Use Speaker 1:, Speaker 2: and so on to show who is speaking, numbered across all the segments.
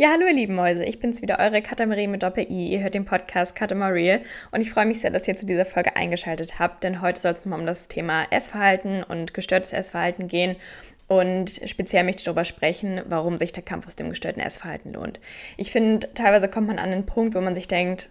Speaker 1: Ja, hallo ihr lieben Mäuse, ich bin's wieder, eure Katamarie mit Doppel-I. Ihr hört den Podcast Katamarie und ich freue mich sehr, dass ihr zu dieser Folge eingeschaltet habt, denn heute soll es mal um das Thema Essverhalten und gestörtes Essverhalten gehen und speziell möchte ich darüber sprechen, warum sich der Kampf aus dem gestörten Essverhalten lohnt. Ich finde, teilweise kommt man an einen Punkt, wo man sich denkt,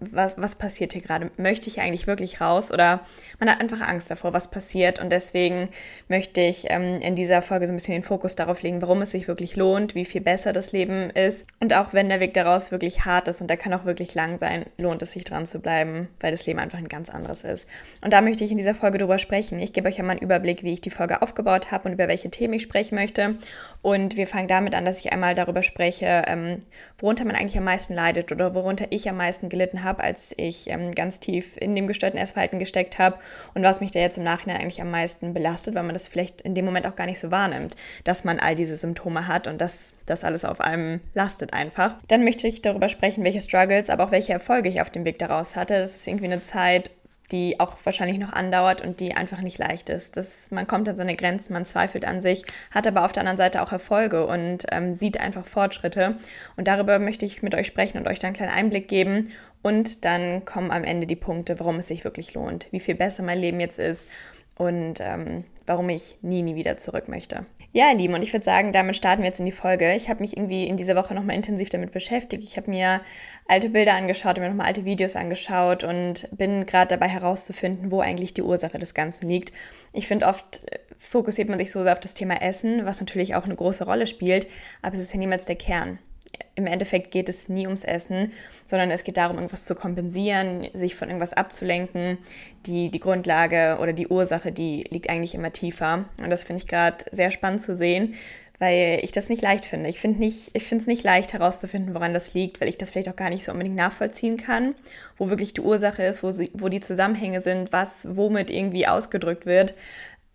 Speaker 1: was, was passiert hier gerade? Möchte ich eigentlich wirklich raus? Oder man hat einfach Angst davor, was passiert. Und deswegen möchte ich ähm, in dieser Folge so ein bisschen den Fokus darauf legen, warum es sich wirklich lohnt, wie viel besser das Leben ist. Und auch wenn der Weg daraus wirklich hart ist und der kann auch wirklich lang sein, lohnt es sich dran zu bleiben, weil das Leben einfach ein ganz anderes ist. Und da möchte ich in dieser Folge drüber sprechen. Ich gebe euch ja mal einen Überblick, wie ich die Folge aufgebaut habe und über welche Themen ich sprechen möchte. Und wir fangen damit an, dass ich einmal darüber spreche, ähm, worunter man eigentlich am meisten leidet oder worunter ich am meisten gelitten habe, als ich ähm, ganz tief in dem gestörten Essverhalten gesteckt habe und was mich da jetzt im Nachhinein eigentlich am meisten belastet, weil man das vielleicht in dem Moment auch gar nicht so wahrnimmt, dass man all diese Symptome hat und dass das alles auf einem lastet einfach. Dann möchte ich darüber sprechen, welche Struggles, aber auch welche Erfolge ich auf dem Weg daraus hatte. Das ist irgendwie eine Zeit, die auch wahrscheinlich noch andauert und die einfach nicht leicht ist. Das, man kommt an seine Grenzen, man zweifelt an sich, hat aber auf der anderen Seite auch Erfolge und ähm, sieht einfach Fortschritte. Und darüber möchte ich mit euch sprechen und euch dann einen kleinen Einblick geben. Und dann kommen am Ende die Punkte, warum es sich wirklich lohnt, wie viel besser mein Leben jetzt ist und ähm, warum ich nie, nie wieder zurück möchte. Ja, ihr Lieben, und ich würde sagen, damit starten wir jetzt in die Folge. Ich habe mich irgendwie in dieser Woche nochmal intensiv damit beschäftigt. Ich habe mir alte Bilder angeschaut, mir nochmal alte Videos angeschaut und bin gerade dabei herauszufinden, wo eigentlich die Ursache des Ganzen liegt. Ich finde, oft äh, fokussiert man sich so sehr auf das Thema Essen, was natürlich auch eine große Rolle spielt, aber es ist ja niemals der Kern im Endeffekt geht es nie ums Essen, sondern es geht darum, irgendwas zu kompensieren, sich von irgendwas abzulenken. Die, die Grundlage oder die Ursache, die liegt eigentlich immer tiefer. Und das finde ich gerade sehr spannend zu sehen, weil ich das nicht leicht finde. Ich finde es nicht leicht herauszufinden, woran das liegt, weil ich das vielleicht auch gar nicht so unbedingt nachvollziehen kann, wo wirklich die Ursache ist, wo, sie, wo die Zusammenhänge sind, was womit irgendwie ausgedrückt wird.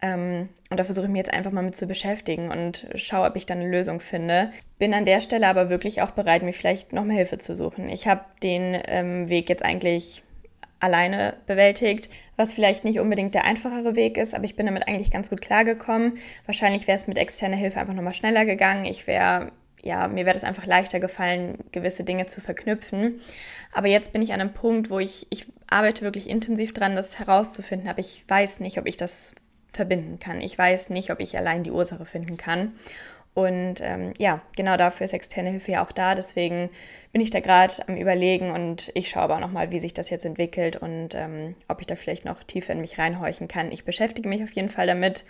Speaker 1: Ähm, und da versuche ich mich jetzt einfach mal mit zu beschäftigen und schaue, ob ich dann eine Lösung finde. Bin an der Stelle aber wirklich auch bereit, mir vielleicht noch mehr Hilfe zu suchen. Ich habe den ähm, Weg jetzt eigentlich alleine bewältigt, was vielleicht nicht unbedingt der einfachere Weg ist, aber ich bin damit eigentlich ganz gut klargekommen. Wahrscheinlich wäre es mit externer Hilfe einfach nochmal schneller gegangen. Ich wäre, ja, mir wäre es einfach leichter gefallen, gewisse Dinge zu verknüpfen. Aber jetzt bin ich an einem Punkt, wo ich, ich arbeite wirklich intensiv dran, das herauszufinden, aber ich weiß nicht, ob ich das verbinden kann. Ich weiß nicht, ob ich allein die Ursache finden kann. Und ähm, ja, genau dafür ist externe Hilfe ja auch da. Deswegen bin ich da gerade am Überlegen und ich schaue aber nochmal, wie sich das jetzt entwickelt und ähm, ob ich da vielleicht noch tiefer in mich reinhorchen kann. Ich beschäftige mich auf jeden Fall damit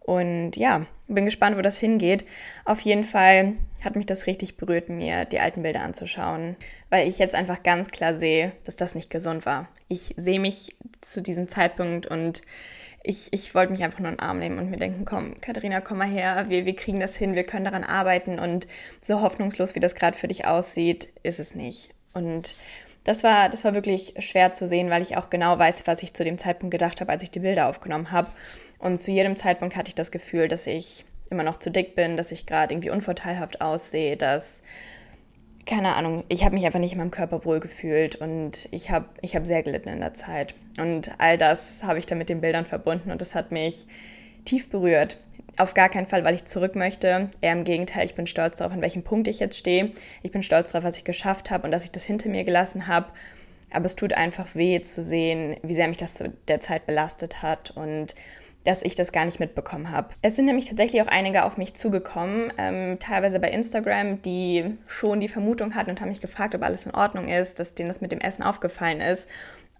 Speaker 1: und ja, bin gespannt, wo das hingeht. Auf jeden Fall hat mich das richtig berührt, mir die alten Bilder anzuschauen, weil ich jetzt einfach ganz klar sehe, dass das nicht gesund war. Ich sehe mich zu diesem Zeitpunkt und ich, ich wollte mich einfach nur in den Arm nehmen und mir denken, komm, Katharina, komm mal her, wir, wir kriegen das hin, wir können daran arbeiten und so hoffnungslos, wie das gerade für dich aussieht, ist es nicht. Und das war, das war wirklich schwer zu sehen, weil ich auch genau weiß, was ich zu dem Zeitpunkt gedacht habe, als ich die Bilder aufgenommen habe. Und zu jedem Zeitpunkt hatte ich das Gefühl, dass ich immer noch zu dick bin, dass ich gerade irgendwie unvorteilhaft aussehe, dass keine Ahnung, ich habe mich einfach nicht in meinem Körper wohlgefühlt und ich habe ich hab sehr gelitten in der Zeit. Und all das habe ich dann mit den Bildern verbunden und das hat mich tief berührt. Auf gar keinen Fall, weil ich zurück möchte. Eher im Gegenteil, ich bin stolz darauf, an welchem Punkt ich jetzt stehe. Ich bin stolz darauf, was ich geschafft habe und dass ich das hinter mir gelassen habe. Aber es tut einfach weh zu sehen, wie sehr mich das zu der Zeit belastet hat und dass ich das gar nicht mitbekommen habe. Es sind nämlich tatsächlich auch einige auf mich zugekommen, ähm, teilweise bei Instagram, die schon die Vermutung hatten und haben mich gefragt, ob alles in Ordnung ist, dass denen das mit dem Essen aufgefallen ist.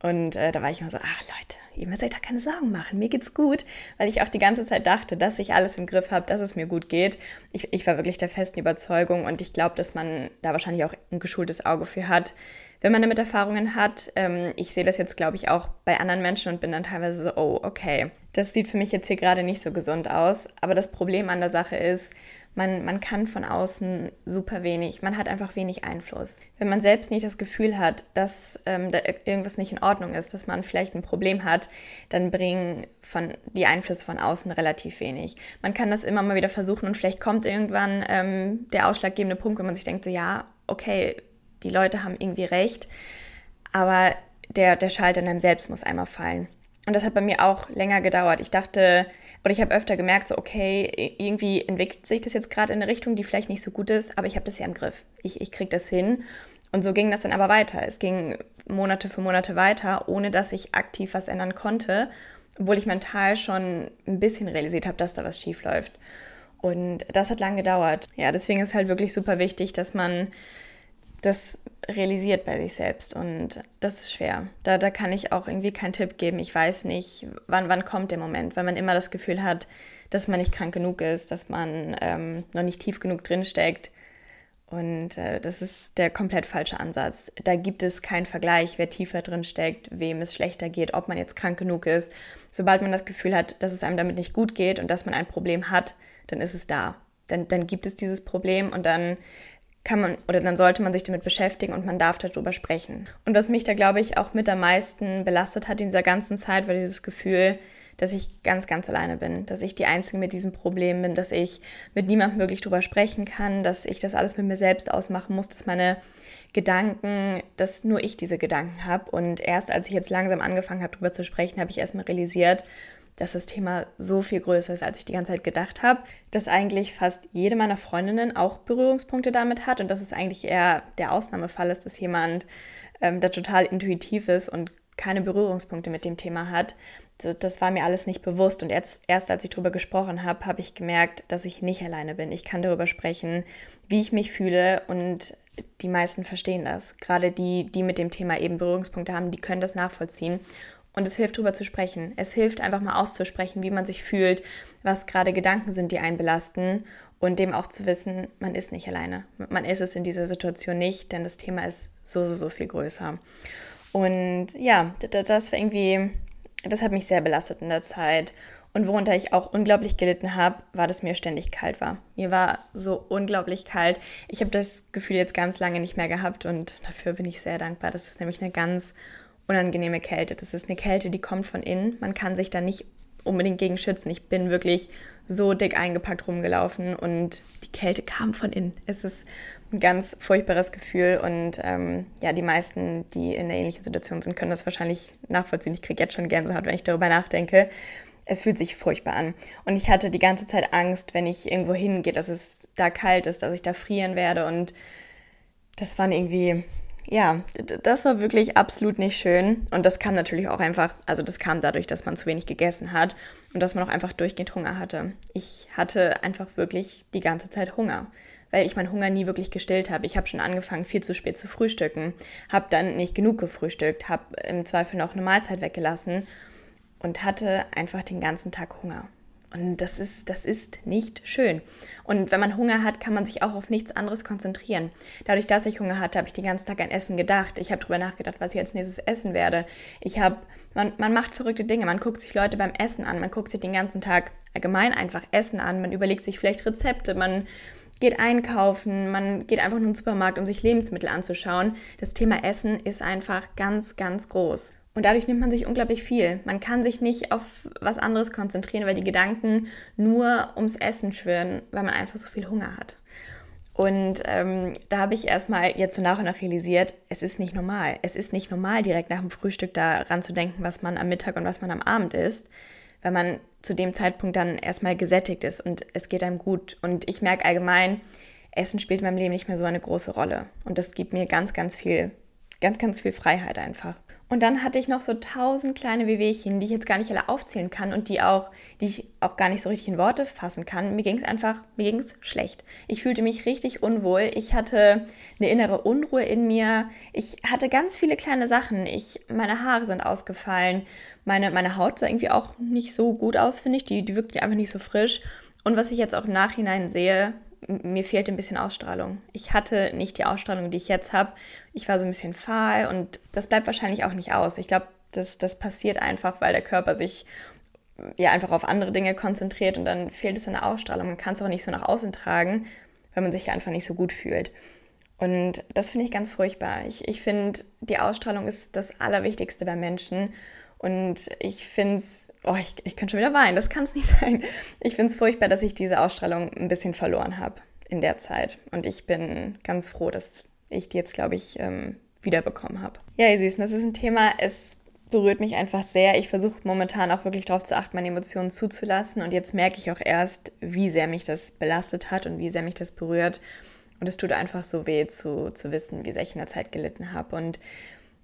Speaker 1: Und äh, da war ich immer so, ach Leute, ihr müsst euch da keine Sorgen machen, mir geht's gut, weil ich auch die ganze Zeit dachte, dass ich alles im Griff habe, dass es mir gut geht. Ich, ich war wirklich der festen Überzeugung und ich glaube, dass man da wahrscheinlich auch ein geschultes Auge für hat, wenn man damit Erfahrungen hat. Ähm, ich sehe das jetzt, glaube ich, auch bei anderen Menschen und bin dann teilweise so, oh, okay, das sieht für mich jetzt hier gerade nicht so gesund aus. Aber das Problem an der Sache ist, man, man kann von außen super wenig, man hat einfach wenig Einfluss. Wenn man selbst nicht das Gefühl hat, dass ähm, da irgendwas nicht in Ordnung ist, dass man vielleicht ein Problem hat, dann bringen von, die Einflüsse von außen relativ wenig. Man kann das immer mal wieder versuchen und vielleicht kommt irgendwann ähm, der ausschlaggebende Punkt, wenn man sich denkt, so ja, okay, die Leute haben irgendwie recht, aber der, der Schalter in einem selbst muss einmal fallen. Und das hat bei mir auch länger gedauert. Ich dachte, Oder ich habe öfter gemerkt, so, okay, irgendwie entwickelt sich das jetzt gerade in eine Richtung, die vielleicht nicht so gut ist, aber ich habe das ja im Griff. Ich, ich kriege das hin. Und so ging das dann aber weiter. Es ging Monate für Monate weiter, ohne dass ich aktiv was ändern konnte, obwohl ich mental schon ein bisschen realisiert habe, dass da was schief läuft. Und das hat lange gedauert. Ja, deswegen ist halt wirklich super wichtig, dass man das realisiert bei sich selbst. Und das ist schwer. Da, da kann ich auch irgendwie keinen Tipp geben. Ich weiß nicht, wann, wann kommt der Moment, weil man immer das Gefühl hat, dass man nicht krank genug ist, dass man ähm, noch nicht tief genug drinsteckt. Und äh, das ist der komplett falsche Ansatz. Da gibt es keinen Vergleich, wer tiefer drin steckt, wem es schlechter geht, ob man jetzt krank genug ist. Sobald man das Gefühl hat, dass es einem damit nicht gut geht und dass man ein Problem hat, dann ist es da. Dann, dann gibt es dieses Problem und dann kann man oder dann sollte man sich damit beschäftigen und man darf darüber sprechen. Und was mich da, glaube ich, auch mit am meisten belastet hat in dieser ganzen Zeit, war dieses Gefühl, dass ich ganz, ganz alleine bin, dass ich die Einzige mit diesem Problem bin, dass ich mit niemandem wirklich drüber sprechen kann, dass ich das alles mit mir selbst ausmachen muss, dass meine Gedanken, dass nur ich diese Gedanken habe. Und erst als ich jetzt langsam angefangen habe, darüber zu sprechen, habe ich erstmal realisiert, dass das Thema so viel größer ist, als ich die ganze Zeit gedacht habe, dass eigentlich fast jede meiner Freundinnen auch Berührungspunkte damit hat und dass es eigentlich eher der Ausnahmefall ist, dass jemand, ähm, der total intuitiv ist und keine Berührungspunkte mit dem Thema hat. Das, das war mir alles nicht bewusst und erst, erst als ich darüber gesprochen habe, habe ich gemerkt, dass ich nicht alleine bin. Ich kann darüber sprechen, wie ich mich fühle und die meisten verstehen das. Gerade die, die mit dem Thema eben Berührungspunkte haben, die können das nachvollziehen. Und es hilft, darüber zu sprechen. Es hilft einfach mal auszusprechen, wie man sich fühlt, was gerade Gedanken sind, die einen belasten und dem auch zu wissen, man ist nicht alleine. Man ist es in dieser Situation nicht, denn das Thema ist so, so, so viel größer. Und ja, das war irgendwie, das hat mich sehr belastet in der Zeit. Und worunter ich auch unglaublich gelitten habe, war, dass mir ständig kalt war. Mir war so unglaublich kalt. Ich habe das Gefühl jetzt ganz lange nicht mehr gehabt und dafür bin ich sehr dankbar. Das ist nämlich eine ganz unangenehme Kälte. Das ist eine Kälte, die kommt von innen. Man kann sich da nicht unbedingt gegen schützen. Ich bin wirklich so dick eingepackt rumgelaufen und die Kälte kam von innen. Es ist ein ganz furchtbares Gefühl und ähm, ja, die meisten, die in einer ähnlichen Situation sind, können das wahrscheinlich nachvollziehen. Ich kriege jetzt schon Gänsehaut, wenn ich darüber nachdenke. Es fühlt sich furchtbar an. Und ich hatte die ganze Zeit Angst, wenn ich irgendwo hingehe, dass es da kalt ist, dass ich da frieren werde. Und das waren irgendwie ja, das war wirklich absolut nicht schön. Und das kam natürlich auch einfach, also das kam dadurch, dass man zu wenig gegessen hat und dass man auch einfach durchgehend Hunger hatte. Ich hatte einfach wirklich die ganze Zeit Hunger, weil ich meinen Hunger nie wirklich gestillt habe. Ich habe schon angefangen, viel zu spät zu frühstücken, habe dann nicht genug gefrühstückt, habe im Zweifel noch eine Mahlzeit weggelassen und hatte einfach den ganzen Tag Hunger. Und das ist, das ist nicht schön. Und wenn man Hunger hat, kann man sich auch auf nichts anderes konzentrieren. Dadurch, dass ich Hunger hatte, habe ich den ganzen Tag an Essen gedacht. Ich habe darüber nachgedacht, was ich als nächstes essen werde. Ich habe, man, man macht verrückte Dinge. Man guckt sich Leute beim Essen an. Man guckt sich den ganzen Tag allgemein einfach Essen an. Man überlegt sich vielleicht Rezepte. Man geht einkaufen. Man geht einfach nur in den Supermarkt, um sich Lebensmittel anzuschauen. Das Thema Essen ist einfach ganz, ganz groß. Und dadurch nimmt man sich unglaublich viel. Man kann sich nicht auf was anderes konzentrieren, weil die Gedanken nur ums Essen schwirren, weil man einfach so viel Hunger hat. Und ähm, da habe ich erstmal jetzt so nach und nach realisiert, es ist nicht normal. Es ist nicht normal, direkt nach dem Frühstück daran zu denken, was man am Mittag und was man am Abend isst, weil man zu dem Zeitpunkt dann erstmal gesättigt ist und es geht einem gut. Und ich merke allgemein, Essen spielt in meinem Leben nicht mehr so eine große Rolle. Und das gibt mir ganz, ganz viel, ganz, ganz viel Freiheit einfach. Und dann hatte ich noch so tausend kleine Wehwehchen, die ich jetzt gar nicht alle aufzählen kann und die auch, die ich auch gar nicht so richtig in Worte fassen kann. Mir ging es einfach, mir ging es schlecht. Ich fühlte mich richtig unwohl. Ich hatte eine innere Unruhe in mir. Ich hatte ganz viele kleine Sachen. Ich, meine Haare sind ausgefallen. Meine, meine Haut sah irgendwie auch nicht so gut aus, finde ich. Die, die wirkte einfach nicht so frisch. Und was ich jetzt auch im Nachhinein sehe, mir fehlte ein bisschen Ausstrahlung. Ich hatte nicht die Ausstrahlung, die ich jetzt habe. Ich war so ein bisschen fahl und das bleibt wahrscheinlich auch nicht aus. Ich glaube, das, das passiert einfach, weil der Körper sich ja einfach auf andere Dinge konzentriert und dann fehlt es an der Ausstrahlung. Man kann es auch nicht so nach außen tragen, weil man sich einfach nicht so gut fühlt. Und das finde ich ganz furchtbar. Ich, ich finde, die Ausstrahlung ist das Allerwichtigste bei Menschen. Und ich finde es Oh, ich, ich kann schon wieder weinen, das kann es nicht sein. Ich finde es furchtbar, dass ich diese Ausstrahlung ein bisschen verloren habe in der Zeit. Und ich bin ganz froh, dass ich die jetzt, glaube ich, ähm, wiederbekommen habe. Ja, ihr Süßen, das ist ein Thema, es berührt mich einfach sehr. Ich versuche momentan auch wirklich darauf zu achten, meine Emotionen zuzulassen. Und jetzt merke ich auch erst, wie sehr mich das belastet hat und wie sehr mich das berührt. Und es tut einfach so weh zu, zu wissen, wie sehr ich in der Zeit gelitten habe. Und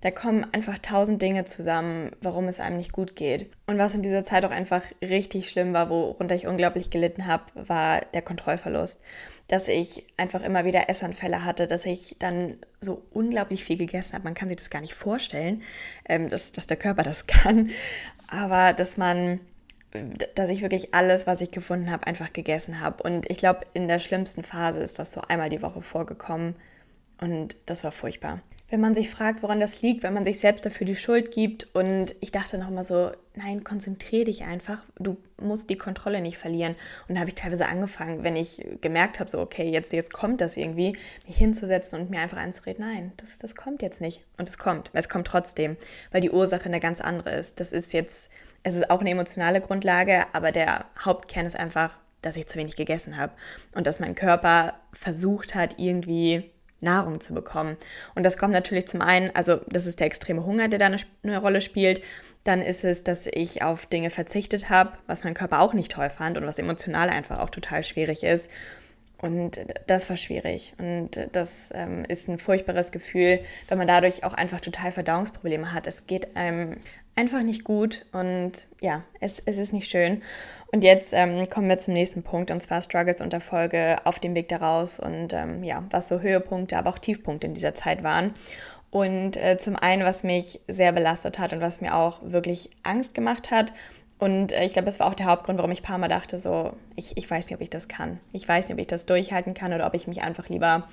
Speaker 1: da kommen einfach tausend Dinge zusammen, warum es einem nicht gut geht. Und was in dieser Zeit auch einfach richtig schlimm war, worunter ich unglaublich gelitten habe, war der Kontrollverlust. Dass ich einfach immer wieder Essanfälle hatte, dass ich dann so unglaublich viel gegessen habe. Man kann sich das gar nicht vorstellen, ähm, dass, dass der Körper das kann. Aber dass man dass ich wirklich alles, was ich gefunden habe, einfach gegessen habe. Und ich glaube, in der schlimmsten Phase ist das so einmal die Woche vorgekommen. Und das war furchtbar wenn man sich fragt, woran das liegt, wenn man sich selbst dafür die Schuld gibt. Und ich dachte nochmal so, nein, konzentriere dich einfach. Du musst die Kontrolle nicht verlieren. Und da habe ich teilweise angefangen, wenn ich gemerkt habe, so, okay, jetzt, jetzt kommt das irgendwie, mich hinzusetzen und mir einfach anzureden, nein, das, das kommt jetzt nicht. Und es kommt. Es kommt trotzdem, weil die Ursache eine ganz andere ist. Das ist jetzt, es ist auch eine emotionale Grundlage, aber der Hauptkern ist einfach, dass ich zu wenig gegessen habe und dass mein Körper versucht hat, irgendwie Nahrung zu bekommen. Und das kommt natürlich zum einen, also das ist der extreme Hunger, der da eine, eine Rolle spielt. Dann ist es, dass ich auf Dinge verzichtet habe, was mein Körper auch nicht toll fand und was emotional einfach auch total schwierig ist. Und das war schwierig. Und das ähm, ist ein furchtbares Gefühl, wenn man dadurch auch einfach total Verdauungsprobleme hat. Es geht einem einfach nicht gut und ja, es, es ist nicht schön. Und jetzt ähm, kommen wir zum nächsten Punkt und zwar Struggles und Erfolge auf dem Weg daraus und ähm, ja, was so Höhepunkte, aber auch Tiefpunkte in dieser Zeit waren. Und äh, zum einen, was mich sehr belastet hat und was mir auch wirklich Angst gemacht hat. Und äh, ich glaube, das war auch der Hauptgrund, warum ich ein paar Mal dachte, so, ich, ich weiß nicht, ob ich das kann. Ich weiß nicht, ob ich das durchhalten kann oder ob ich mich einfach lieber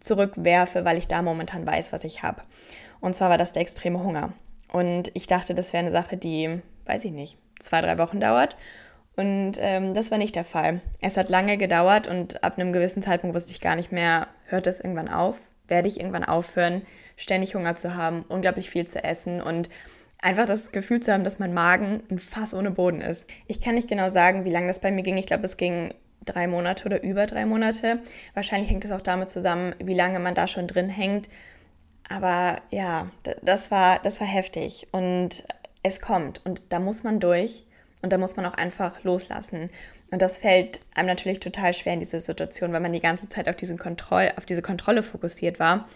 Speaker 1: zurückwerfe, weil ich da momentan weiß, was ich habe. Und zwar war das der extreme Hunger. Und ich dachte, das wäre eine Sache, die, weiß ich nicht, zwei, drei Wochen dauert. Und ähm, das war nicht der Fall. Es hat lange gedauert und ab einem gewissen Zeitpunkt wusste ich gar nicht mehr, hört es irgendwann auf? Werde ich irgendwann aufhören, ständig Hunger zu haben, unglaublich viel zu essen und einfach das Gefühl zu haben, dass mein Magen ein Fass ohne Boden ist. Ich kann nicht genau sagen, wie lange das bei mir ging. Ich glaube, es ging drei Monate oder über drei Monate. Wahrscheinlich hängt es auch damit zusammen, wie lange man da schon drin hängt. Aber ja, das war, das war heftig und es kommt und da muss man durch und da muss man auch einfach loslassen. Und das fällt einem natürlich total schwer in dieser Situation, weil man die ganze Zeit auf, diesen Kontroll, auf diese Kontrolle fokussiert war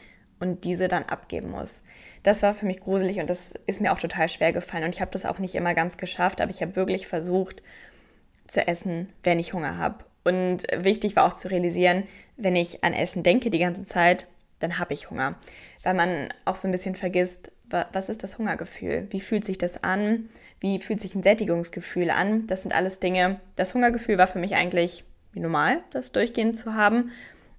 Speaker 1: und diese dann abgeben muss. Das war für mich gruselig und das ist mir auch total schwer gefallen. Und ich habe das auch nicht immer ganz geschafft, aber ich habe wirklich versucht zu essen, wenn ich Hunger habe. Und wichtig war auch zu realisieren, wenn ich an Essen denke die ganze Zeit, dann habe ich Hunger. Weil man auch so ein bisschen vergisst, was ist das Hungergefühl? Wie fühlt sich das an? Wie fühlt sich ein Sättigungsgefühl an? Das sind alles Dinge. Das Hungergefühl war für mich eigentlich normal, das durchgehend zu haben.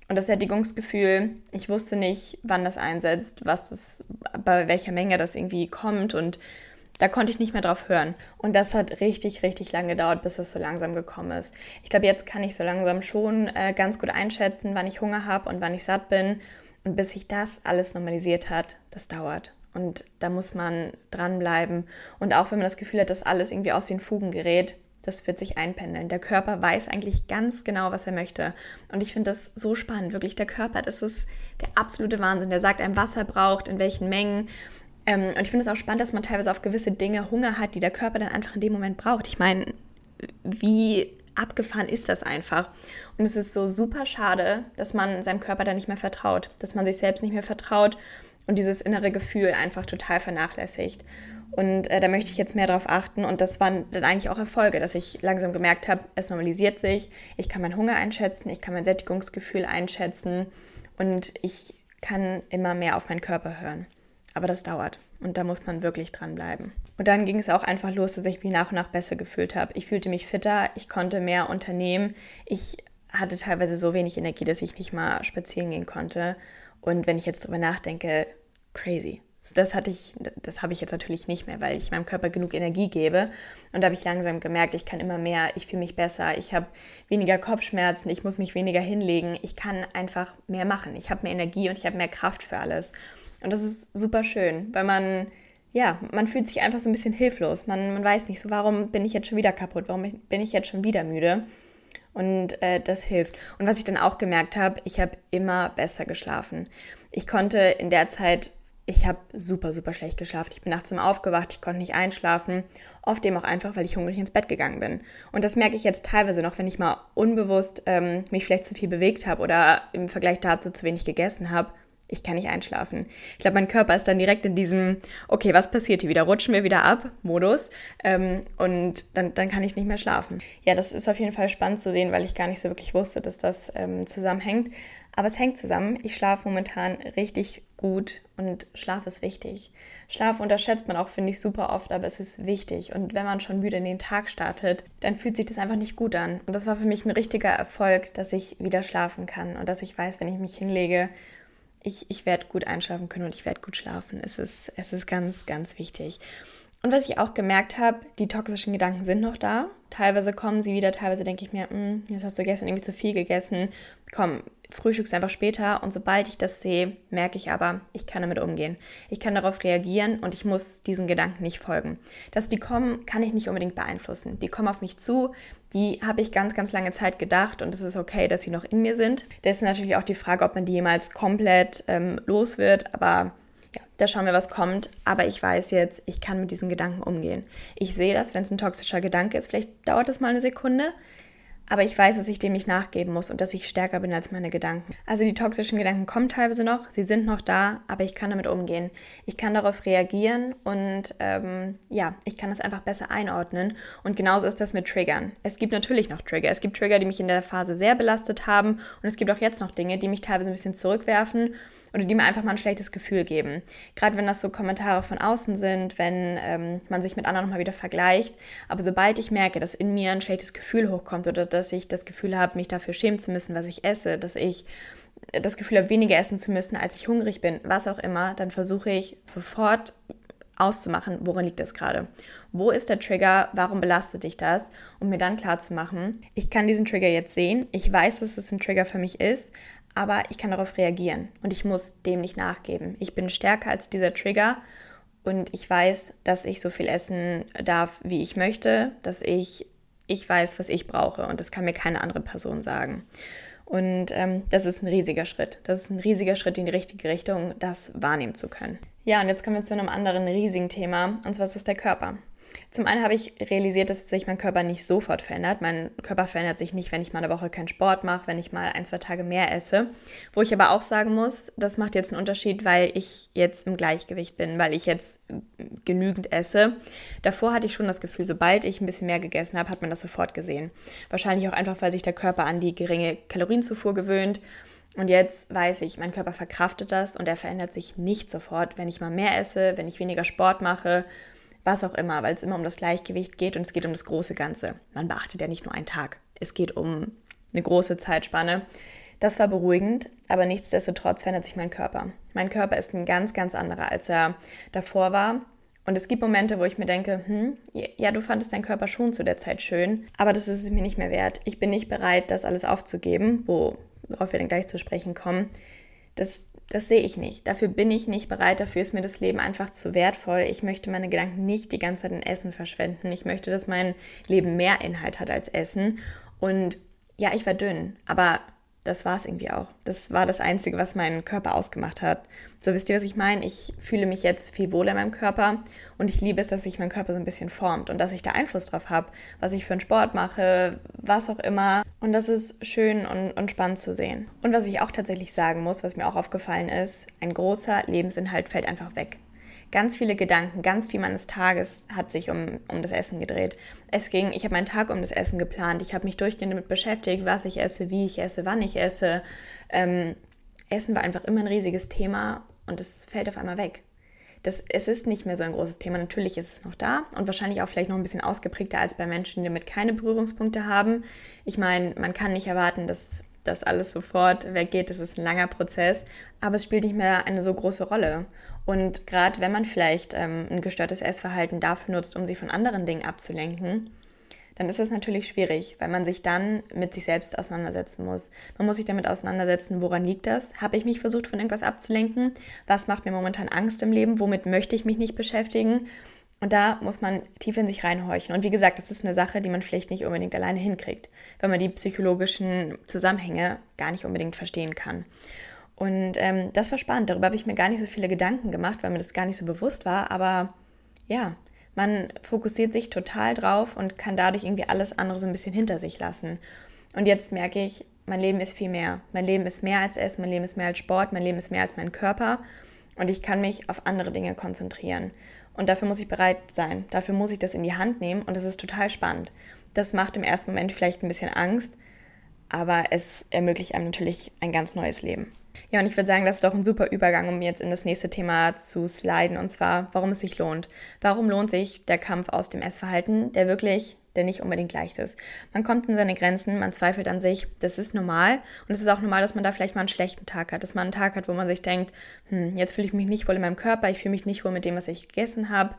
Speaker 1: Und das Sättigungsgefühl, ich wusste nicht, wann das einsetzt, was das, bei welcher Menge das irgendwie kommt und da konnte ich nicht mehr drauf hören. Und das hat richtig, richtig lange gedauert, bis es so langsam gekommen ist. Ich glaube, jetzt kann ich so langsam schon äh, ganz gut einschätzen, wann ich Hunger habe und wann ich satt bin und bis sich das alles normalisiert hat, das dauert. Und da muss man dranbleiben. Und auch wenn man das Gefühl hat, dass alles irgendwie aus den Fugen gerät, das wird sich einpendeln. Der Körper weiß eigentlich ganz genau, was er möchte. Und ich finde das so spannend. Wirklich, der Körper, das ist der absolute Wahnsinn. Der sagt einem, was er braucht, in welchen Mengen. Ähm, und ich finde es auch spannend, dass man teilweise auf gewisse Dinge Hunger hat, die der Körper dann einfach in dem Moment braucht. Ich meine, wie abgefahren ist das einfach. Und es ist so super schade, dass man seinem Körper da nicht mehr vertraut, dass man sich selbst nicht mehr vertraut und dieses innere Gefühl einfach total vernachlässigt. Und äh, da möchte ich jetzt mehr darauf achten. Und das waren dann eigentlich auch Erfolge, dass ich langsam gemerkt habe, es normalisiert sich. Ich kann meinen Hunger einschätzen, ich kann mein Sättigungsgefühl einschätzen und ich kann immer mehr auf meinen Körper hören. Aber das dauert und da muss man wirklich dranbleiben. Und dann ging es auch einfach los, dass ich mich nach und nach besser gefühlt habe. Ich fühlte mich fitter, ich konnte mehr unternehmen. Ich hatte teilweise so wenig Energie, dass ich nicht mal spazieren gehen konnte. Und wenn ich jetzt darüber nachdenke, crazy. Das hatte ich, das habe ich jetzt natürlich nicht mehr, weil ich meinem Körper genug Energie gebe. Und da habe ich langsam gemerkt, ich kann immer mehr, ich fühle mich besser, ich habe weniger Kopfschmerzen, ich muss mich weniger hinlegen, ich kann einfach mehr machen. Ich habe mehr Energie und ich habe mehr Kraft für alles. Und das ist super schön, weil man ja, man fühlt sich einfach so ein bisschen hilflos. Man, man weiß nicht so, warum bin ich jetzt schon wieder kaputt, warum bin ich jetzt schon wieder müde. Und äh, das hilft. Und was ich dann auch gemerkt habe, ich habe immer besser geschlafen. Ich konnte in der Zeit ich habe super, super schlecht geschlafen. Ich bin nachts immer aufgewacht, ich konnte nicht einschlafen. Oft eben auch einfach, weil ich hungrig ins Bett gegangen bin. Und das merke ich jetzt teilweise noch, wenn ich mal unbewusst ähm, mich vielleicht zu viel bewegt habe oder im Vergleich dazu zu wenig gegessen habe. Ich kann nicht einschlafen. Ich glaube, mein Körper ist dann direkt in diesem, okay, was passiert hier wieder? Rutschen wir wieder ab, Modus. Ähm, und dann, dann kann ich nicht mehr schlafen. Ja, das ist auf jeden Fall spannend zu sehen, weil ich gar nicht so wirklich wusste, dass das ähm, zusammenhängt. Aber es hängt zusammen. Ich schlafe momentan richtig gut und Schlaf ist wichtig. Schlaf unterschätzt man auch, finde ich, super oft, aber es ist wichtig. Und wenn man schon müde in den Tag startet, dann fühlt sich das einfach nicht gut an. Und das war für mich ein richtiger Erfolg, dass ich wieder schlafen kann und dass ich weiß, wenn ich mich hinlege, ich, ich werde gut einschlafen können und ich werde gut schlafen. Es ist, es ist ganz, ganz wichtig. Und was ich auch gemerkt habe, die toxischen Gedanken sind noch da. Teilweise kommen sie wieder, teilweise denke ich mir, hm, jetzt hast du gestern irgendwie zu viel gegessen. Komm, frühstückst einfach später. Und sobald ich das sehe, merke ich aber, ich kann damit umgehen. Ich kann darauf reagieren und ich muss diesen Gedanken nicht folgen. Dass die kommen, kann ich nicht unbedingt beeinflussen. Die kommen auf mich zu, die habe ich ganz, ganz lange Zeit gedacht und es ist okay, dass sie noch in mir sind. Das ist natürlich auch die Frage, ob man die jemals komplett ähm, los wird, aber ja, da schauen wir, was kommt. Aber ich weiß jetzt, ich kann mit diesen Gedanken umgehen. Ich sehe das, wenn es ein toxischer Gedanke ist. Vielleicht dauert es mal eine Sekunde. Aber ich weiß, dass ich dem nicht nachgeben muss und dass ich stärker bin als meine Gedanken. Also die toxischen Gedanken kommen teilweise noch, sie sind noch da, aber ich kann damit umgehen. Ich kann darauf reagieren und ähm, ja, ich kann es einfach besser einordnen. Und genauso ist das mit Triggern. Es gibt natürlich noch Trigger. Es gibt Trigger, die mich in der Phase sehr belastet haben und es gibt auch jetzt noch Dinge, die mich teilweise ein bisschen zurückwerfen oder die mir einfach mal ein schlechtes Gefühl geben. Gerade wenn das so Kommentare von außen sind, wenn ähm, man sich mit anderen nochmal wieder vergleicht. Aber sobald ich merke, dass in mir ein schlechtes Gefühl hochkommt oder dass ich das Gefühl habe, mich dafür schämen zu müssen, was ich esse, dass ich das Gefühl habe, weniger essen zu müssen, als ich hungrig bin, was auch immer, dann versuche ich sofort auszumachen, woran liegt das gerade? Wo ist der Trigger? Warum belastet dich das? Um mir dann klar zu machen, ich kann diesen Trigger jetzt sehen. Ich weiß, dass es ein Trigger für mich ist, aber ich kann darauf reagieren und ich muss dem nicht nachgeben. Ich bin stärker als dieser Trigger und ich weiß, dass ich so viel essen darf, wie ich möchte, dass ich, ich weiß, was ich brauche und das kann mir keine andere Person sagen. Und ähm, das ist ein riesiger Schritt. Das ist ein riesiger Schritt in die richtige Richtung, das wahrnehmen zu können. Ja, und jetzt kommen wir zu einem anderen riesigen Thema, und zwar ist es der Körper. Zum einen habe ich realisiert, dass sich mein Körper nicht sofort verändert. Mein Körper verändert sich nicht, wenn ich mal eine Woche keinen Sport mache, wenn ich mal ein, zwei Tage mehr esse. Wo ich aber auch sagen muss, das macht jetzt einen Unterschied, weil ich jetzt im Gleichgewicht bin, weil ich jetzt genügend esse. Davor hatte ich schon das Gefühl, sobald ich ein bisschen mehr gegessen habe, hat man das sofort gesehen. Wahrscheinlich auch einfach, weil sich der Körper an die geringe Kalorienzufuhr gewöhnt. Und jetzt weiß ich, mein Körper verkraftet das und er verändert sich nicht sofort, wenn ich mal mehr esse, wenn ich weniger Sport mache was auch immer, weil es immer um das Gleichgewicht geht und es geht um das große Ganze. Man beachtet ja nicht nur einen Tag, es geht um eine große Zeitspanne. Das war beruhigend, aber nichtsdestotrotz verändert sich mein Körper. Mein Körper ist ein ganz, ganz anderer, als er davor war. Und es gibt Momente, wo ich mir denke, hm, ja, du fandest deinen Körper schon zu der Zeit schön, aber das ist es mir nicht mehr wert. Ich bin nicht bereit, das alles aufzugeben, worauf wir dann gleich zu sprechen kommen. Das das sehe ich nicht. Dafür bin ich nicht bereit. Dafür ist mir das Leben einfach zu wertvoll. Ich möchte meine Gedanken nicht die ganze Zeit in Essen verschwenden. Ich möchte, dass mein Leben mehr Inhalt hat als Essen. Und ja, ich war dünn, aber das war es irgendwie auch. Das war das Einzige, was meinen Körper ausgemacht hat. So wisst ihr, was ich meine? Ich fühle mich jetzt viel wohler in meinem Körper und ich liebe es, dass sich mein Körper so ein bisschen formt und dass ich da Einfluss drauf habe, was ich für einen Sport mache, was auch immer. Und das ist schön und, und spannend zu sehen. Und was ich auch tatsächlich sagen muss, was mir auch aufgefallen ist, ein großer Lebensinhalt fällt einfach weg ganz viele Gedanken, ganz viel meines Tages hat sich um, um das Essen gedreht. Es ging, ich habe meinen Tag um das Essen geplant, ich habe mich durchgehend damit beschäftigt, was ich esse, wie ich esse, wann ich esse. Ähm, Essen war einfach immer ein riesiges Thema und es fällt auf einmal weg. Das, es ist nicht mehr so ein großes Thema. Natürlich ist es noch da und wahrscheinlich auch vielleicht noch ein bisschen ausgeprägter als bei Menschen, die damit keine Berührungspunkte haben. Ich meine, man kann nicht erwarten, dass das alles sofort weggeht. Das ist ein langer Prozess, aber es spielt nicht mehr eine so große Rolle. Und gerade wenn man vielleicht ähm, ein gestörtes Essverhalten dafür nutzt, um sich von anderen Dingen abzulenken, dann ist es natürlich schwierig, weil man sich dann mit sich selbst auseinandersetzen muss. Man muss sich damit auseinandersetzen, woran liegt das? Habe ich mich versucht, von irgendwas abzulenken? Was macht mir momentan Angst im Leben? Womit möchte ich mich nicht beschäftigen? Und da muss man tief in sich reinhorchen. Und wie gesagt, das ist eine Sache, die man vielleicht nicht unbedingt alleine hinkriegt, wenn man die psychologischen Zusammenhänge gar nicht unbedingt verstehen kann. Und ähm, das war spannend. Darüber habe ich mir gar nicht so viele Gedanken gemacht, weil mir das gar nicht so bewusst war. Aber ja, man fokussiert sich total drauf und kann dadurch irgendwie alles andere so ein bisschen hinter sich lassen. Und jetzt merke ich, mein Leben ist viel mehr. Mein Leben ist mehr als Essen, mein Leben ist mehr als Sport, mein Leben ist mehr als mein Körper. Und ich kann mich auf andere Dinge konzentrieren. Und dafür muss ich bereit sein. Dafür muss ich das in die Hand nehmen. Und das ist total spannend. Das macht im ersten Moment vielleicht ein bisschen Angst, aber es ermöglicht einem natürlich ein ganz neues Leben. Ja, und ich würde sagen, das ist doch ein super Übergang, um jetzt in das nächste Thema zu sliden, und zwar, warum es sich lohnt. Warum lohnt sich der Kampf aus dem Essverhalten, der wirklich, der nicht unbedingt leicht ist. Man kommt in seine Grenzen, man zweifelt an sich, das ist normal. Und es ist auch normal, dass man da vielleicht mal einen schlechten Tag hat, dass man einen Tag hat, wo man sich denkt, hm, jetzt fühle ich mich nicht wohl in meinem Körper, ich fühle mich nicht wohl mit dem, was ich gegessen habe.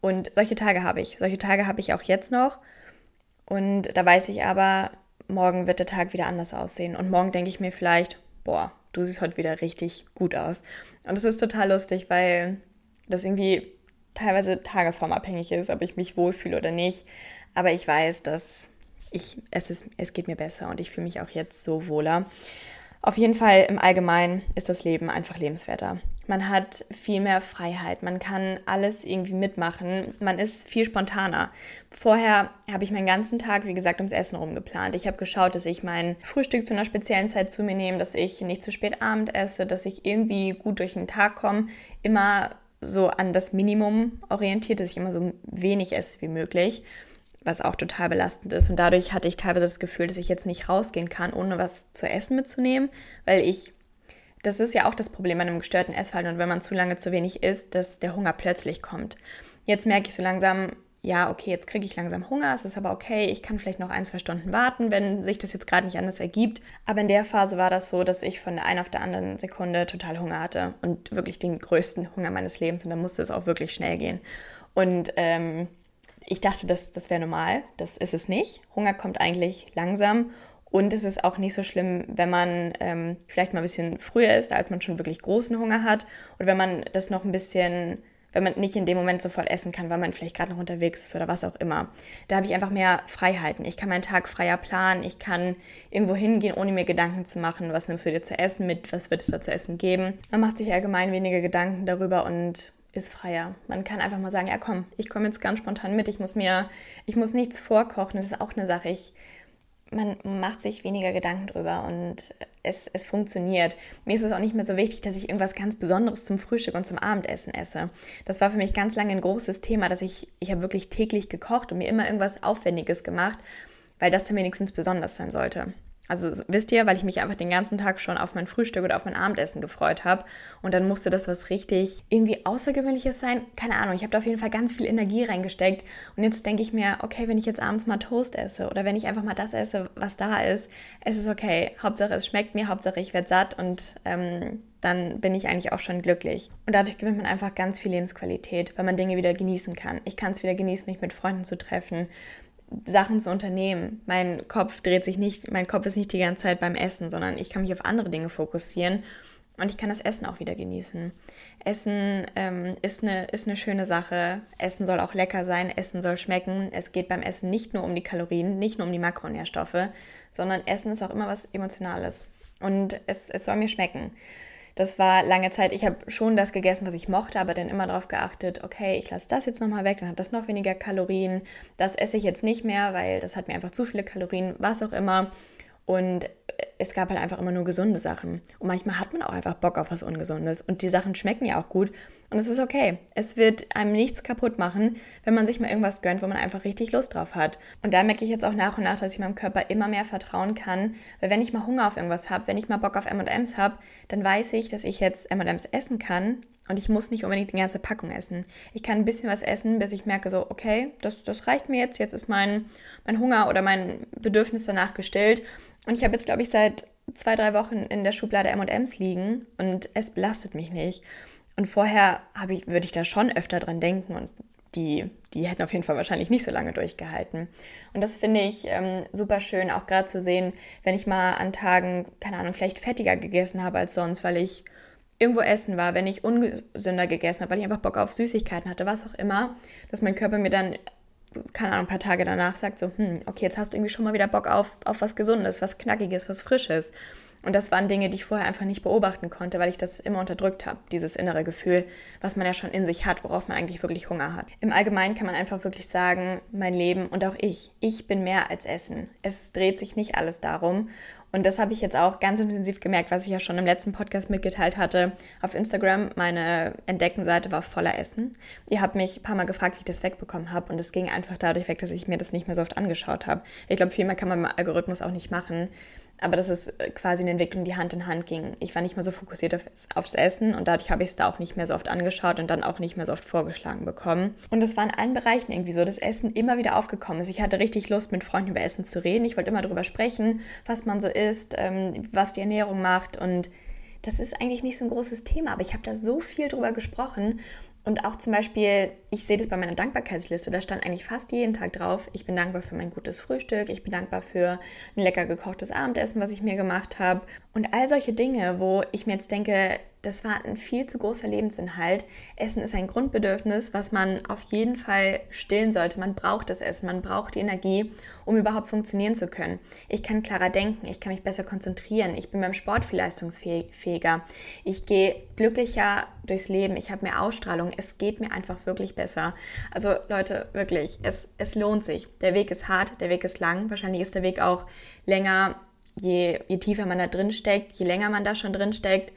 Speaker 1: Und solche Tage habe ich. Solche Tage habe ich auch jetzt noch. Und da weiß ich aber, morgen wird der Tag wieder anders aussehen. Und morgen denke ich mir vielleicht, boah, du siehst heute wieder richtig gut aus. Und das ist total lustig, weil das irgendwie teilweise tagesformabhängig ist, ob ich mich wohlfühle oder nicht. Aber ich weiß, dass ich, es, ist, es geht mir besser und ich fühle mich auch jetzt so wohler. Auf jeden Fall im Allgemeinen ist das Leben einfach lebenswerter. Man hat viel mehr Freiheit, man kann alles irgendwie mitmachen, man ist viel spontaner. Vorher habe ich meinen ganzen Tag, wie gesagt, ums Essen rumgeplant. Ich habe geschaut, dass ich mein Frühstück zu einer speziellen Zeit zu mir nehme, dass ich nicht zu spät Abend esse, dass ich irgendwie gut durch den Tag komme. Immer so an das Minimum orientiert, dass ich immer so wenig esse wie möglich was auch total belastend ist. Und dadurch hatte ich teilweise das Gefühl, dass ich jetzt nicht rausgehen kann, ohne was zu essen mitzunehmen, weil ich, das ist ja auch das Problem an einem gestörten Essverhalten und wenn man zu lange zu wenig isst, dass der Hunger plötzlich kommt. Jetzt merke ich so langsam, ja, okay, jetzt kriege ich langsam Hunger, es ist aber okay, ich kann vielleicht noch ein, zwei Stunden warten, wenn sich das jetzt gerade nicht anders ergibt. Aber in der Phase war das so, dass ich von der einen auf der anderen Sekunde total Hunger hatte und wirklich den größten Hunger meines Lebens und da musste es auch wirklich schnell gehen. Und ähm, ich dachte, das, das wäre normal. Das ist es nicht. Hunger kommt eigentlich langsam. Und es ist auch nicht so schlimm, wenn man ähm, vielleicht mal ein bisschen früher ist, als man schon wirklich großen Hunger hat. Oder wenn man das noch ein bisschen, wenn man nicht in dem Moment sofort essen kann, weil man vielleicht gerade noch unterwegs ist oder was auch immer. Da habe ich einfach mehr Freiheiten. Ich kann meinen Tag freier planen. Ich kann irgendwo hingehen, ohne mir Gedanken zu machen, was nimmst du dir zu essen mit, was wird es da zu essen geben. Man macht sich allgemein weniger Gedanken darüber und ist freier. Man kann einfach mal sagen, ja komm, ich komme jetzt ganz spontan mit, ich muss mir, ich muss nichts vorkochen, das ist auch eine Sache. Ich, man macht sich weniger Gedanken drüber und es, es funktioniert. Mir ist es auch nicht mehr so wichtig, dass ich irgendwas ganz Besonderes zum Frühstück und zum Abendessen esse. Das war für mich ganz lange ein großes Thema, dass ich, ich habe wirklich täglich gekocht und mir immer irgendwas Aufwendiges gemacht, weil das dann wenigstens besonders sein sollte. Also wisst ihr, weil ich mich einfach den ganzen Tag schon auf mein Frühstück oder auf mein Abendessen gefreut habe. Und dann musste das was richtig irgendwie Außergewöhnliches sein. Keine Ahnung, ich habe da auf jeden Fall ganz viel Energie reingesteckt. Und jetzt denke ich mir, okay, wenn ich jetzt abends mal Toast esse oder wenn ich einfach mal das esse, was da ist, es ist okay. Hauptsache es schmeckt mir, Hauptsache ich werde satt und ähm, dann bin ich eigentlich auch schon glücklich. Und dadurch gewinnt man einfach ganz viel Lebensqualität, weil man Dinge wieder genießen kann. Ich kann es wieder genießen, mich mit Freunden zu treffen, Sachen zu unternehmen. Mein Kopf dreht sich nicht, mein Kopf ist nicht die ganze Zeit beim Essen, sondern ich kann mich auf andere Dinge fokussieren und ich kann das Essen auch wieder genießen. Essen ähm, ist, eine, ist eine schöne Sache. Essen soll auch lecker sein, Essen soll schmecken. Es geht beim Essen nicht nur um die Kalorien, nicht nur um die Makronährstoffe, sondern Essen ist auch immer was Emotionales. Und es, es soll mir schmecken. Das war lange Zeit, ich habe schon das gegessen, was ich mochte, aber dann immer darauf geachtet, okay, ich lasse das jetzt nochmal weg, dann hat das noch weniger Kalorien. Das esse ich jetzt nicht mehr, weil das hat mir einfach zu viele Kalorien, was auch immer. Und es gab halt einfach immer nur gesunde Sachen. Und manchmal hat man auch einfach Bock auf was Ungesundes. Und die Sachen schmecken ja auch gut. Und es ist okay. Es wird einem nichts kaputt machen, wenn man sich mal irgendwas gönnt, wo man einfach richtig Lust drauf hat. Und da merke ich jetzt auch nach und nach, dass ich meinem Körper immer mehr vertrauen kann. Weil wenn ich mal Hunger auf irgendwas habe, wenn ich mal Bock auf MMs habe, dann weiß ich, dass ich jetzt MMs essen kann. Und ich muss nicht unbedingt die ganze Packung essen. Ich kann ein bisschen was essen, bis ich merke, so, okay, das, das reicht mir jetzt. Jetzt ist mein, mein Hunger oder mein Bedürfnis danach gestillt. Und ich habe jetzt, glaube ich, seit zwei, drei Wochen in der Schublade MMs liegen und es belastet mich nicht. Und vorher ich, würde ich da schon öfter dran denken und die, die hätten auf jeden Fall wahrscheinlich nicht so lange durchgehalten. Und das finde ich ähm, super schön, auch gerade zu sehen, wenn ich mal an Tagen, keine Ahnung, vielleicht fettiger gegessen habe als sonst, weil ich irgendwo essen war, wenn ich ungesünder gegessen habe, weil ich einfach Bock auf Süßigkeiten hatte, was auch immer, dass mein Körper mir dann keine Ahnung, ein paar Tage danach sagt so, hm, okay, jetzt hast du irgendwie schon mal wieder Bock auf, auf was Gesundes, was Knackiges, was Frisches. Und das waren Dinge, die ich vorher einfach nicht beobachten konnte, weil ich das immer unterdrückt habe, dieses innere Gefühl, was man ja schon in sich hat, worauf man eigentlich wirklich Hunger hat. Im Allgemeinen kann man einfach wirklich sagen, mein Leben und auch ich, ich bin mehr als Essen. Es dreht sich nicht alles darum. Und das habe ich jetzt auch ganz intensiv gemerkt, was ich ja schon im letzten Podcast mitgeteilt hatte. Auf Instagram, meine Entdeckenseite war voller Essen. Ihr habt mich ein paar Mal gefragt, wie ich das wegbekommen habe. Und es ging einfach dadurch weg, dass ich mir das nicht mehr so oft angeschaut habe. Ich glaube, viel mehr kann man im Algorithmus auch nicht machen aber dass es äh, quasi eine Entwicklung, die Hand in Hand ging. Ich war nicht mehr so fokussiert auf, aufs Essen und dadurch habe ich es da auch nicht mehr so oft angeschaut und dann auch nicht mehr so oft vorgeschlagen bekommen. Und das war in allen Bereichen irgendwie so, dass Essen immer wieder aufgekommen ist. Ich hatte richtig Lust, mit Freunden über Essen zu reden. Ich wollte immer darüber sprechen, was man so isst, ähm, was die Ernährung macht und das ist eigentlich nicht so ein großes Thema, aber ich habe da so viel drüber gesprochen und auch zum Beispiel, ich sehe das bei meiner Dankbarkeitsliste, da stand eigentlich fast jeden Tag drauf, ich bin dankbar für mein gutes Frühstück, ich bin dankbar für ein lecker gekochtes Abendessen, was ich mir gemacht habe. Und all solche Dinge, wo ich mir jetzt denke, das war ein viel zu großer Lebensinhalt. Essen ist ein Grundbedürfnis, was man auf jeden Fall stillen sollte. Man braucht das Essen, man braucht die Energie, um überhaupt funktionieren zu können. Ich kann klarer denken, ich kann mich besser konzentrieren, ich bin beim Sport viel leistungsfähiger, ich gehe glücklicher durchs Leben, ich habe mehr Ausstrahlung, es geht mir einfach wirklich besser. Also Leute, wirklich, es, es lohnt sich. Der Weg ist hart, der Weg ist lang, wahrscheinlich ist der Weg auch länger, je, je tiefer man da drin steckt, je länger man da schon drin steckt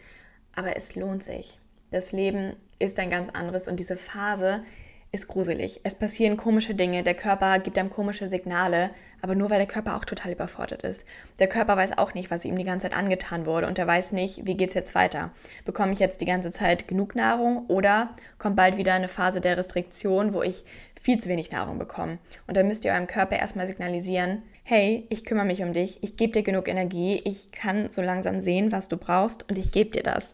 Speaker 1: aber es lohnt sich. Das Leben ist ein ganz anderes und diese Phase ist gruselig. Es passieren komische Dinge, der Körper gibt einem komische Signale, aber nur weil der Körper auch total überfordert ist. Der Körper weiß auch nicht, was ihm die ganze Zeit angetan wurde und er weiß nicht, wie geht es jetzt weiter. Bekomme ich jetzt die ganze Zeit genug Nahrung oder kommt bald wieder eine Phase der Restriktion, wo ich viel zu wenig Nahrung bekomme? Und dann müsst ihr eurem Körper erstmal signalisieren, hey, ich kümmere mich um dich, ich gebe dir genug Energie, ich kann so langsam sehen, was du brauchst und ich gebe dir das.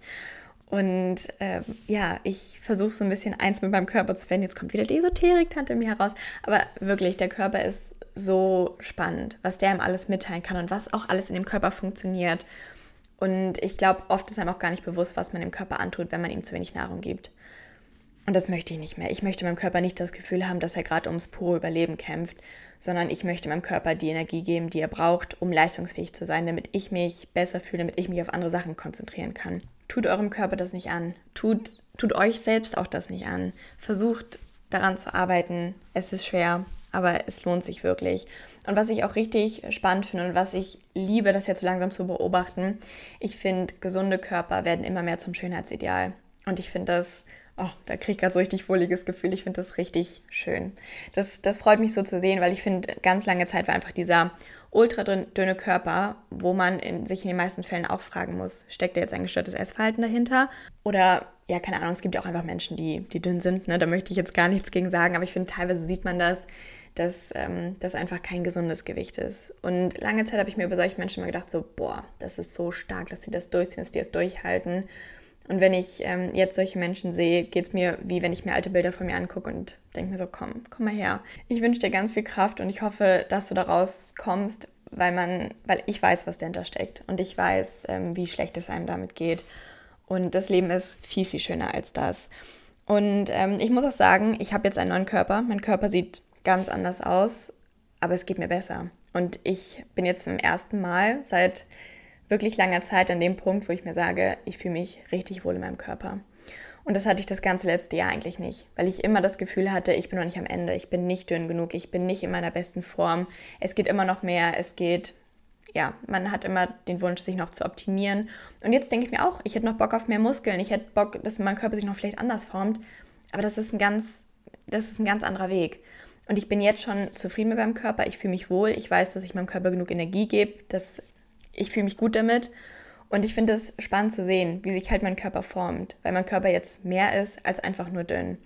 Speaker 1: Und ähm, ja, ich versuche so ein bisschen eins mit meinem Körper zu werden. Jetzt kommt wieder die Esoterik-Tante mir heraus. Aber wirklich, der Körper ist so spannend, was der ihm alles mitteilen kann und was auch alles in dem Körper funktioniert. Und ich glaube, oft ist einem auch gar nicht bewusst, was man dem Körper antut, wenn man ihm zu wenig Nahrung gibt. Und das möchte ich nicht mehr. Ich möchte meinem Körper nicht das Gefühl haben, dass er gerade ums pure Überleben kämpft, sondern ich möchte meinem Körper die Energie geben, die er braucht, um leistungsfähig zu sein, damit ich mich besser fühle, damit ich mich auf andere Sachen konzentrieren kann. Tut eurem Körper das nicht an. Tut, tut euch selbst auch das nicht an. Versucht daran zu arbeiten. Es ist schwer, aber es lohnt sich wirklich. Und was ich auch richtig spannend finde und was ich liebe, das jetzt so langsam zu beobachten, ich finde, gesunde Körper werden immer mehr zum Schönheitsideal. Und ich finde das oh, da kriege ich gerade so richtig wohliges Gefühl. Ich finde das richtig schön. Das, das freut mich so zu sehen, weil ich finde, ganz lange Zeit war einfach dieser ultra dünne Körper, wo man in, sich in den meisten Fällen auch fragen muss, steckt da jetzt ein gestörtes Essverhalten dahinter? Oder, ja, keine Ahnung, es gibt ja auch einfach Menschen, die, die dünn sind. Ne? Da möchte ich jetzt gar nichts gegen sagen, aber ich finde, teilweise sieht man das, dass ähm, das einfach kein gesundes Gewicht ist. Und lange Zeit habe ich mir über solche Menschen immer gedacht, so, boah, das ist so stark, dass sie das durchziehen, dass die das durchhalten. Und wenn ich ähm, jetzt solche Menschen sehe, geht es mir wie wenn ich mir alte Bilder von mir angucke und denke mir so, komm, komm mal her. Ich wünsche dir ganz viel Kraft und ich hoffe, dass du da rauskommst, weil man, weil ich weiß, was dahinter steckt und ich weiß, ähm, wie schlecht es einem damit geht. Und das Leben ist viel, viel schöner als das. Und ähm, ich muss auch sagen, ich habe jetzt einen neuen Körper. Mein Körper sieht ganz anders aus, aber es geht mir besser. Und ich bin jetzt zum ersten Mal seit wirklich langer Zeit an dem Punkt, wo ich mir sage, ich fühle mich richtig wohl in meinem Körper. Und das hatte ich das ganze letzte Jahr eigentlich nicht, weil ich immer das Gefühl hatte, ich bin noch nicht am Ende, ich bin nicht dünn genug, ich bin nicht in meiner besten Form, es geht immer noch mehr, es geht, ja, man hat immer den Wunsch, sich noch zu optimieren. Und jetzt denke ich mir auch, ich hätte noch Bock auf mehr Muskeln, ich hätte Bock, dass mein Körper sich noch vielleicht anders formt, aber das ist ein ganz, das ist ein ganz anderer Weg. Und ich bin jetzt schon zufrieden mit meinem Körper, ich fühle mich wohl, ich weiß, dass ich meinem Körper genug Energie gebe, dass ich fühle mich gut damit. Und ich finde es spannend zu sehen, wie sich halt mein Körper formt, weil mein Körper jetzt mehr ist als einfach nur dünn.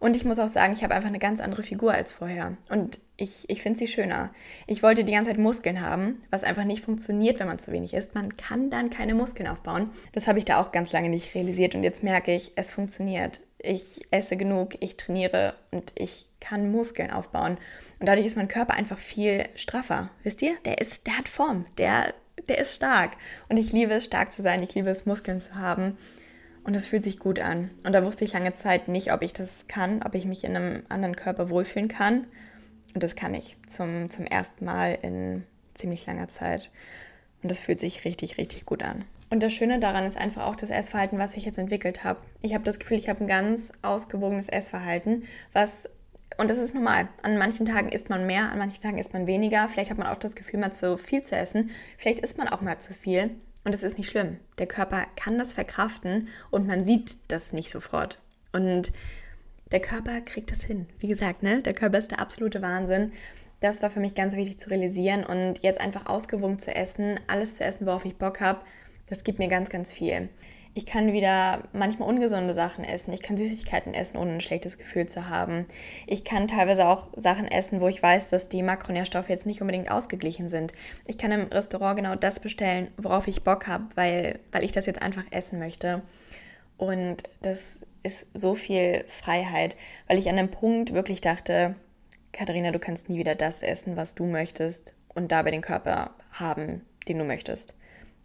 Speaker 1: Und ich muss auch sagen, ich habe einfach eine ganz andere Figur als vorher. Und ich, ich finde sie schöner. Ich wollte die ganze Zeit Muskeln haben, was einfach nicht funktioniert, wenn man zu wenig isst. Man kann dann keine Muskeln aufbauen. Das habe ich da auch ganz lange nicht realisiert. Und jetzt merke ich, es funktioniert. Ich esse genug, ich trainiere und ich kann Muskeln aufbauen. Und dadurch ist mein Körper einfach viel straffer. Wisst ihr? Der, ist, der hat Form. Der, der ist stark. Und ich liebe es, stark zu sein. Ich liebe es, Muskeln zu haben. Und es fühlt sich gut an. Und da wusste ich lange Zeit nicht, ob ich das kann, ob ich mich in einem anderen Körper wohlfühlen kann. Und das kann ich zum, zum ersten Mal in ziemlich langer Zeit. Und das fühlt sich richtig, richtig gut an. Und das Schöne daran ist einfach auch das Essverhalten, was ich jetzt entwickelt habe. Ich habe das Gefühl, ich habe ein ganz ausgewogenes Essverhalten, was und das ist normal. An manchen Tagen isst man mehr, an manchen Tagen isst man weniger. Vielleicht hat man auch das Gefühl, mal zu viel zu essen. Vielleicht isst man auch mal zu viel. Und das ist nicht schlimm. Der Körper kann das verkraften und man sieht das nicht sofort. Und der Körper kriegt das hin. Wie gesagt, ne? der Körper ist der absolute Wahnsinn. Das war für mich ganz wichtig zu realisieren und jetzt einfach ausgewogen zu essen, alles zu essen, worauf ich Bock habe, das gibt mir ganz, ganz viel. Ich kann wieder manchmal ungesunde Sachen essen. Ich kann Süßigkeiten essen, ohne ein schlechtes Gefühl zu haben. Ich kann teilweise auch Sachen essen, wo ich weiß, dass die Makronährstoffe jetzt nicht unbedingt ausgeglichen sind. Ich kann im Restaurant genau das bestellen, worauf ich Bock habe, weil, weil ich das jetzt einfach essen möchte. Und das ist so viel Freiheit, weil ich an dem Punkt wirklich dachte, Katharina, du kannst nie wieder das essen, was du möchtest und dabei den Körper haben, den du möchtest.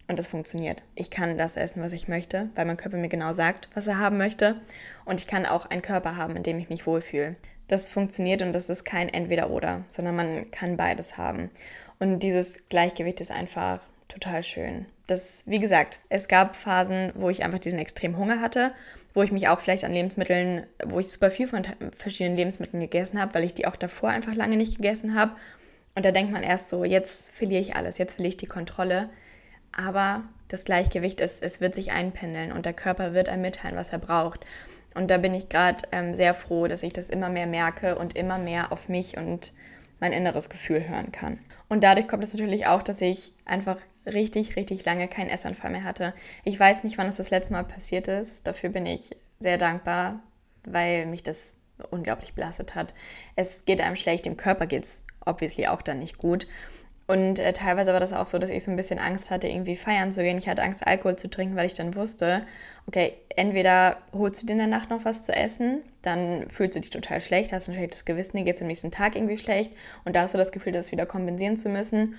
Speaker 1: Und das funktioniert. Ich kann das essen, was ich möchte, weil mein Körper mir genau sagt, was er haben möchte. Und ich kann auch einen Körper haben, in dem ich mich wohlfühle. Das funktioniert und das ist kein Entweder-Oder, sondern man kann beides haben. Und dieses Gleichgewicht ist einfach total schön. Das, wie gesagt, es gab Phasen, wo ich einfach diesen extremen Hunger hatte, wo ich mich auch vielleicht an Lebensmitteln, wo ich super viel von verschiedenen Lebensmitteln gegessen habe, weil ich die auch davor einfach lange nicht gegessen habe. Und da denkt man erst so, jetzt verliere ich alles, jetzt verliere ich die Kontrolle aber das Gleichgewicht ist, es wird sich einpendeln und der Körper wird einem mitteilen, was er braucht. Und da bin ich gerade ähm, sehr froh, dass ich das immer mehr merke und immer mehr auf mich und mein inneres Gefühl hören kann. Und dadurch kommt es natürlich auch, dass ich einfach richtig, richtig lange keinen Essanfall mehr hatte. Ich weiß nicht, wann es das letzte Mal passiert ist. Dafür bin ich sehr dankbar, weil mich das unglaublich belastet hat. Es geht einem schlecht, dem Körper geht es obviously auch dann nicht gut. Und äh, teilweise war das auch so, dass ich so ein bisschen Angst hatte, irgendwie feiern zu gehen. Ich hatte Angst, Alkohol zu trinken, weil ich dann wusste, okay, entweder holst du dir in der Nacht noch was zu essen, dann fühlst du dich total schlecht, hast ein schlechtes Gewissen, dir geht es am nächsten Tag irgendwie schlecht und da hast du das Gefühl, das wieder kompensieren zu müssen.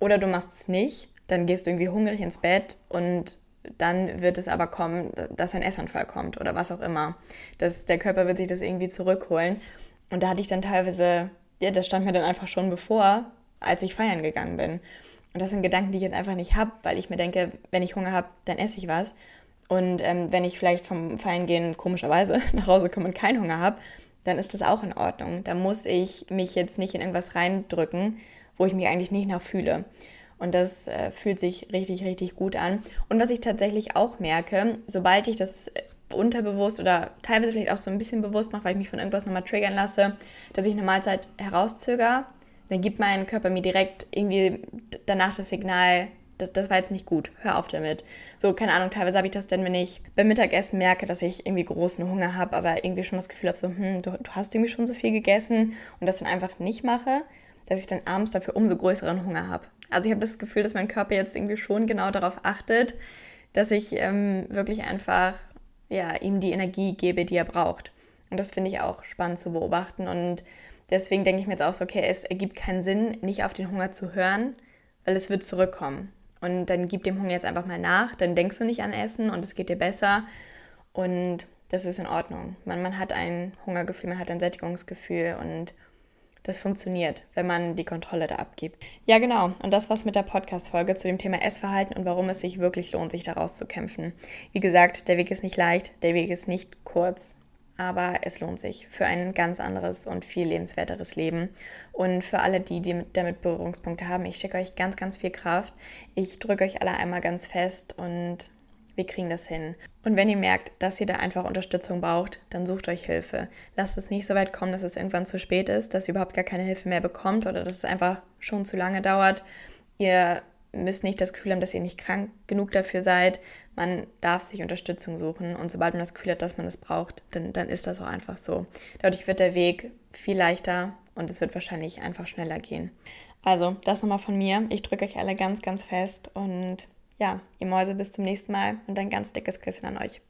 Speaker 1: Oder du machst es nicht, dann gehst du irgendwie hungrig ins Bett und dann wird es aber kommen, dass ein Essanfall kommt oder was auch immer. Das, der Körper wird sich das irgendwie zurückholen. Und da hatte ich dann teilweise, ja, das stand mir dann einfach schon bevor, als ich feiern gegangen bin. Und das sind Gedanken, die ich jetzt einfach nicht habe, weil ich mir denke, wenn ich Hunger habe, dann esse ich was. Und ähm, wenn ich vielleicht vom Feiern gehen komischerweise nach Hause komme und keinen Hunger habe, dann ist das auch in Ordnung. Da muss ich mich jetzt nicht in irgendwas reindrücken, wo ich mich eigentlich nicht nach fühle. Und das äh, fühlt sich richtig, richtig gut an. Und was ich tatsächlich auch merke, sobald ich das äh, unterbewusst oder teilweise vielleicht auch so ein bisschen bewusst mache, weil ich mich von irgendwas nochmal triggern lasse, dass ich eine Mahlzeit herauszögere dann gibt mein Körper mir direkt irgendwie danach das Signal, das, das war jetzt nicht gut, hör auf damit. So, keine Ahnung, teilweise habe ich das dann, wenn ich beim Mittagessen merke, dass ich irgendwie großen Hunger habe, aber irgendwie schon das Gefühl habe, so, hm, du, du hast irgendwie schon so viel gegessen und das dann einfach nicht mache, dass ich dann abends dafür umso größeren Hunger habe. Also ich habe das Gefühl, dass mein Körper jetzt irgendwie schon genau darauf achtet, dass ich ähm, wirklich einfach ja, ihm die Energie gebe, die er braucht. Und das finde ich auch spannend zu beobachten und Deswegen denke ich mir jetzt auch so, okay, es ergibt keinen Sinn, nicht auf den Hunger zu hören, weil es wird zurückkommen. Und dann gib dem Hunger jetzt einfach mal nach, dann denkst du nicht an Essen und es geht dir besser. Und das ist in Ordnung. Man, man hat ein Hungergefühl, man hat ein Sättigungsgefühl und das funktioniert, wenn man die Kontrolle da abgibt. Ja, genau. Und das war's mit der Podcast-Folge zu dem Thema Essverhalten und warum es sich wirklich lohnt, sich daraus zu kämpfen. Wie gesagt, der Weg ist nicht leicht, der Weg ist nicht kurz aber es lohnt sich für ein ganz anderes und viel lebenswerteres Leben. Und für alle, die, die damit Berührungspunkte haben, ich schicke euch ganz, ganz viel Kraft. Ich drücke euch alle einmal ganz fest und wir kriegen das hin. Und wenn ihr merkt, dass ihr da einfach Unterstützung braucht, dann sucht euch Hilfe. Lasst es nicht so weit kommen, dass es irgendwann zu spät ist, dass ihr überhaupt gar keine Hilfe mehr bekommt oder dass es einfach schon zu lange dauert. Ihr müsst nicht das Gefühl haben, dass ihr nicht krank genug dafür seid. Man darf sich Unterstützung suchen und sobald man das Gefühl hat, dass man es braucht, dann, dann ist das auch einfach so. Dadurch wird der Weg viel leichter und es wird wahrscheinlich einfach schneller gehen. Also, das nochmal von mir. Ich drücke euch alle ganz, ganz fest und ja, ihr Mäuse, bis zum nächsten Mal und ein ganz dickes Küsschen an euch.